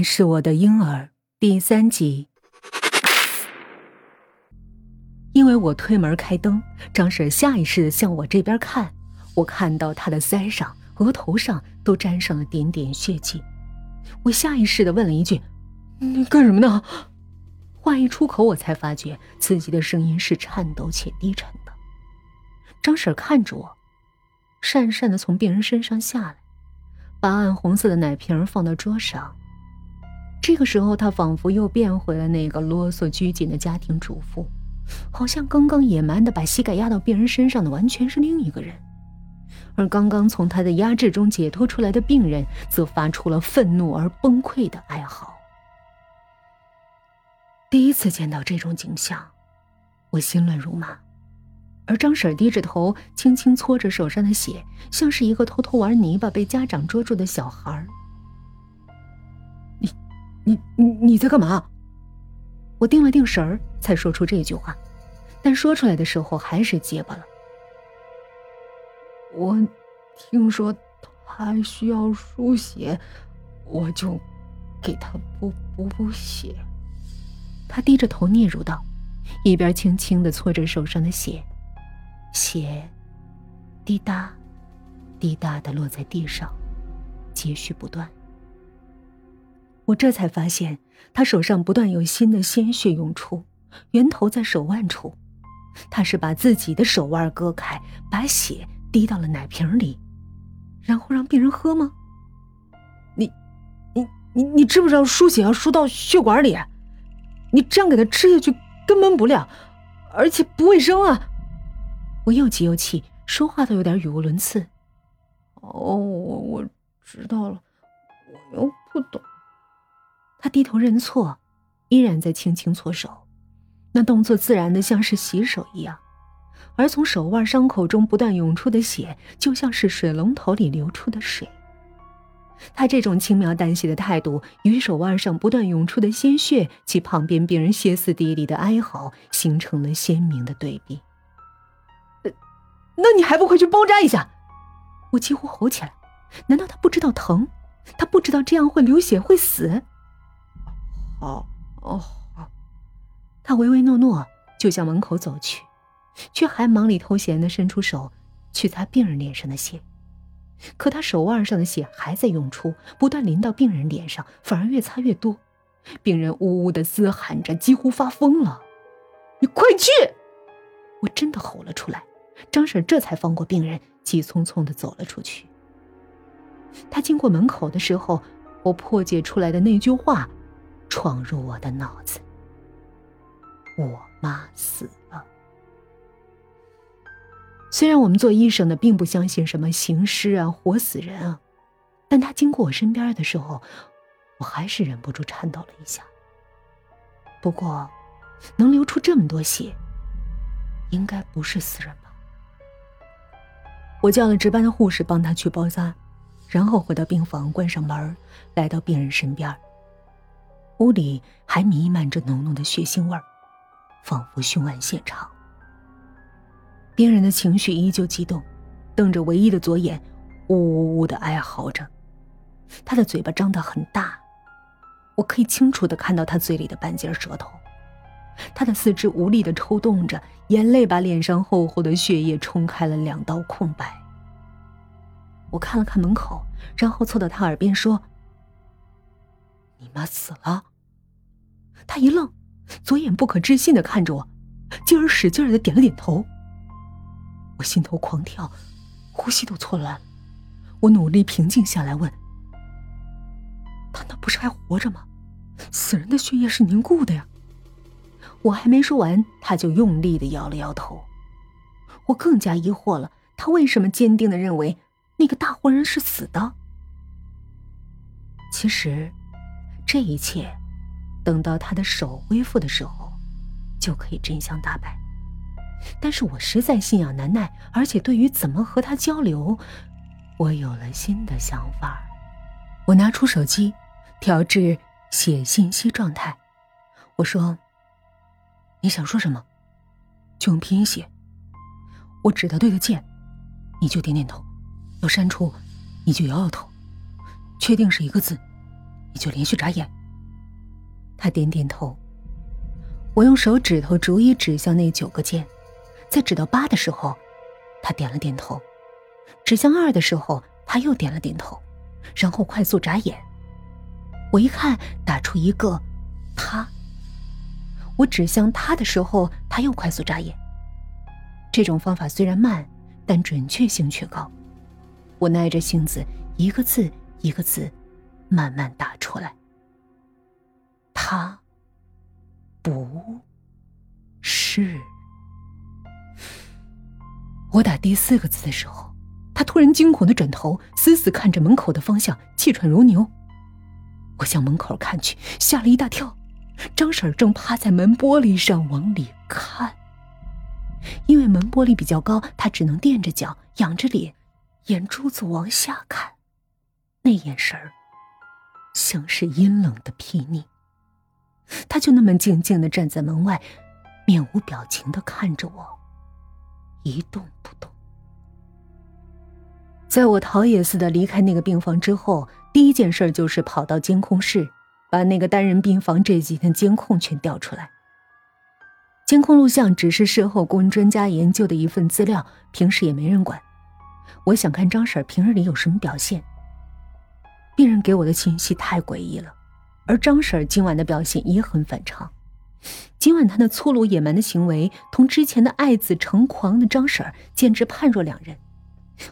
爱是我的婴儿第三集。因为我推门开灯，张婶下意识的向我这边看，我看到她的腮上、额头上都沾上了点点血迹。我下意识的问了一句：“你干什么呢？”话一出口，我才发觉自己的声音是颤抖且低沉的。张婶看着我，讪讪的从病人身上下来，把暗红色的奶瓶放到桌上。这个时候，他仿佛又变回了那个啰嗦拘谨的家庭主妇，好像刚刚野蛮的把膝盖压到病人身上的完全是另一个人，而刚刚从他的压制中解脱出来的病人，则发出了愤怒而崩溃的哀嚎。第一次见到这种景象，我心乱如麻，而张婶低着头，轻轻搓着手上的血，像是一个偷偷玩泥巴被家长捉住的小孩。你、你、你在干嘛？我定了定神儿，才说出这句话，但说出来的时候还是结巴了。我听说他需要输血，我就给他补补补血。他低着头嗫嚅道，一边轻轻的搓着手上的血，血滴答滴答的落在地上，接续不断。我这才发现，他手上不断有新的鲜血涌出，源头在手腕处。他是把自己的手腕割开，把血滴到了奶瓶里，然后让病人喝吗？你、你、你、你知不知道输血要输到血管里？你这样给他吃下去根本不亮，而且不卫生啊！我又急又气，说话都有点语无伦次。哦，我我知道了，我又不懂。他低头认错，依然在轻轻搓手，那动作自然的像是洗手一样，而从手腕伤口中不断涌出的血，就像是水龙头里流出的水。他这种轻描淡写的态度，与手腕上不断涌出的鲜血及旁边病人歇斯底里的哀嚎，形成了鲜明的对比。那你还不快去包扎一下！我几乎吼起来。难道他不知道疼？他不知道这样会流血会死？哦，哦好。他唯唯诺诺，就向门口走去，却还忙里偷闲的伸出手去擦病人脸上的血。可他手腕上的血还在涌出，不断淋到病人脸上，反而越擦越多。病人呜呜的嘶喊着，几乎发疯了。“你快去！”我真的吼了出来。张婶这才放过病人，急匆匆的走了出去。他经过门口的时候，我破解出来的那句话闯入我的脑子：“我妈死了。”虽然我们做医生的并不相信什么行尸啊、活死人啊，但他经过我身边的时候，我还是忍不住颤抖了一下。不过，能流出这么多血，应该不是死人吧？我叫了值班的护士帮他去包扎，然后回到病房，关上门，来到病人身边。屋里还弥漫着浓浓的血腥味儿，仿佛凶案现场。病人的情绪依旧激动，瞪着唯一的左眼，呜呜呜的哀嚎着。他的嘴巴张得很大，我可以清楚的看到他嘴里的半截舌头。他的四肢无力的抽动着，眼泪把脸上厚厚的血液冲开了两道空白。我看了看门口，然后凑到他耳边说：“你妈死了。”他一愣，左眼不可置信的看着我，继而使劲的点了点头。我心头狂跳，呼吸都错乱。我努力平静下来，问：“他那不是还活着吗？死人的血液是凝固的呀。”我还没说完，他就用力的摇了摇头。我更加疑惑了，他为什么坚定的认为那个大活人是死的？其实，这一切，等到他的手恢复的时候，就可以真相大白。但是我实在心痒难耐，而且对于怎么和他交流，我有了新的想法。我拿出手机，调至写信息状态。我说：“你想说什么？就用拼音写。我指的对的键，你就点点头；要删除，你就摇摇头。确定是一个字，你就连续眨眼。他点点头。我用手指头逐一指向那九个键，在指到八的时候，他点了点头；指向二的时候，他又点了点头，然后快速眨眼。我一看，打出一个“他”。我指向他的时候，他又快速眨眼。这种方法虽然慢，但准确性却高。我耐着性子，一个字一个字，慢慢打出来。他。不是。我打第四个字的时候，他突然惊恐的转头，死死看着门口的方向，气喘如牛。我向门口看去，吓了一大跳，张婶正趴在门玻璃上往里看。因为门玻璃比较高，她只能垫着脚，仰着脸，眼珠子往下看，那眼神儿像是阴冷的睥睨。他就那么静静的站在门外，面无表情的看着我，一动不动。在我逃也似的离开那个病房之后，第一件事就是跑到监控室，把那个单人病房这几天监控全调出来。监控录像只是事后供专家研究的一份资料，平时也没人管。我想看张婶平日里有什么表现。病人给我的信息太诡异了。而张婶今晚的表现也很反常，今晚她那粗鲁野蛮的行为，同之前的爱子成狂的张婶简直判若两人。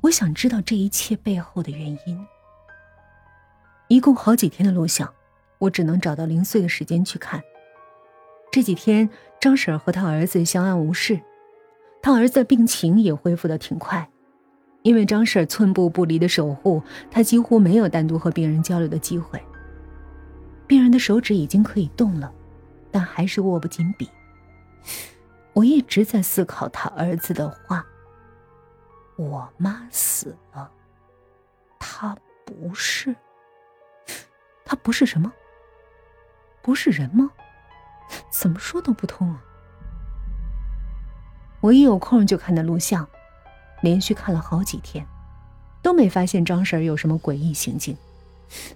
我想知道这一切背后的原因。一共好几天的录像，我只能找到零碎的时间去看。这几天，张婶和他儿子相安无事，他儿子的病情也恢复的挺快，因为张婶寸步不离的守护，他几乎没有单独和病人交流的机会。病人的手指已经可以动了，但还是握不紧笔。我一直在思考他儿子的话：“我妈死了，他不是，他不是什么？不是人吗？怎么说都不通啊！”我一有空就看那录像，连续看了好几天，都没发现张婶有什么诡异行径。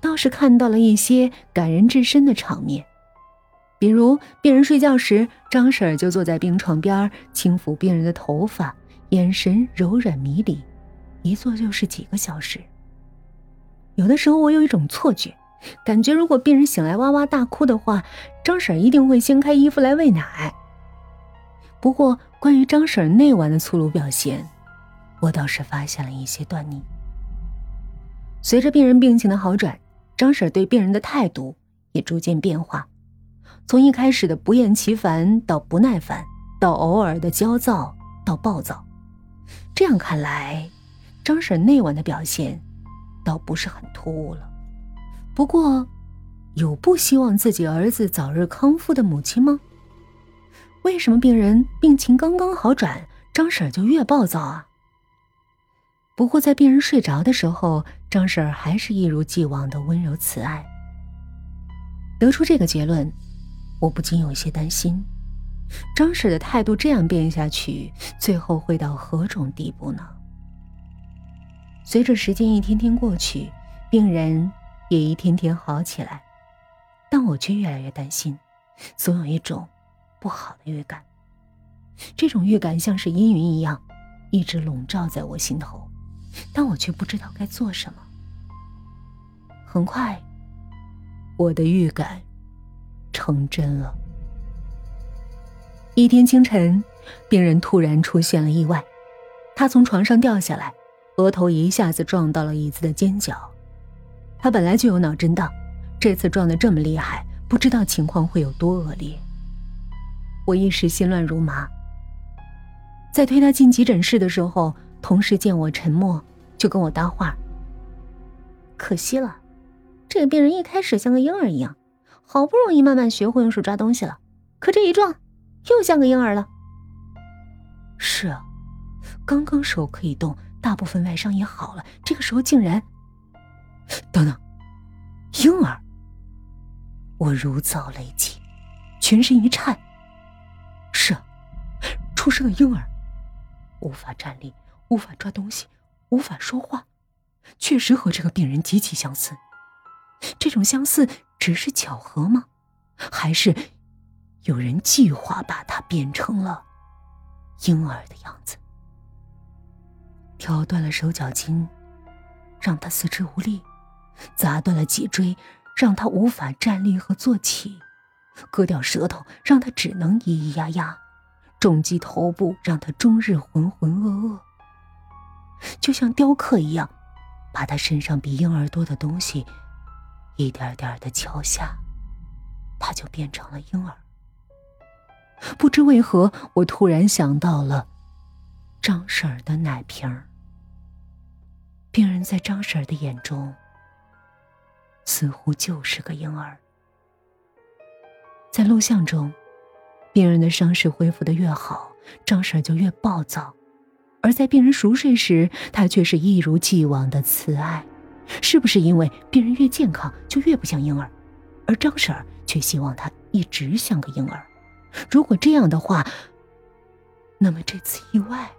倒是看到了一些感人至深的场面，比如病人睡觉时，张婶就坐在病床边轻抚病人的头发，眼神柔软迷离，一坐就是几个小时。有的时候我有一种错觉，感觉如果病人醒来哇哇大哭的话，张婶一定会掀开衣服来喂奶。不过关于张婶那晚的粗鲁表现，我倒是发现了一些端倪。随着病人病情的好转，张婶对病人的态度也逐渐变化，从一开始的不厌其烦到不耐烦，到偶尔的焦躁到暴躁。这样看来，张婶那晚的表现倒不是很突兀了。不过，有不希望自己儿子早日康复的母亲吗？为什么病人病情刚刚好转，张婶就越暴躁啊？不过，在病人睡着的时候，张婶儿还是一如既往的温柔慈爱。得出这个结论，我不禁有些担心：张婶的态度这样变下去，最后会到何种地步呢？随着时间一天天过去，病人也一天天好起来，但我却越来越担心，总有一种不好的预感。这种预感像是阴云一样，一直笼罩在我心头。但我却不知道该做什么。很快，我的预感成真了。一天清晨，病人突然出现了意外，他从床上掉下来，额头一下子撞到了椅子的尖角。他本来就有脑震荡，这次撞得这么厉害，不知道情况会有多恶劣。我一时心乱如麻。在推他进急诊室的时候。同事见我沉默，就跟我搭话。可惜了，这个病人一开始像个婴儿一样，好不容易慢慢学会用手抓东西了，可这一撞，又像个婴儿了。是啊，刚刚手可以动，大部分外伤也好了，这个时候竟然……等等，婴儿！我如遭雷击，全身一颤。是啊，出生的婴儿，无法站立。无法抓东西，无法说话，确实和这个病人极其相似。这种相似只是巧合吗？还是有人计划把他变成了婴儿的样子？挑断了手脚筋，让他四肢无力；砸断了脊椎，让他无法站立和坐起；割掉舌头，让他只能咿咿呀呀；重击头部，让他终日浑浑噩噩。就像雕刻一样，把他身上比婴儿多的东西一点点的敲下，他就变成了婴儿。不知为何，我突然想到了张婶儿的奶瓶儿。病人在张婶儿的眼中，似乎就是个婴儿。在录像中，病人的伤势恢复的越好，张婶儿就越暴躁；而在病人熟睡时，他却是一如既往的慈爱。是不是因为病人越健康就越不像婴儿，而张婶儿却希望他一直像个婴儿？如果这样的话，那么这次意外……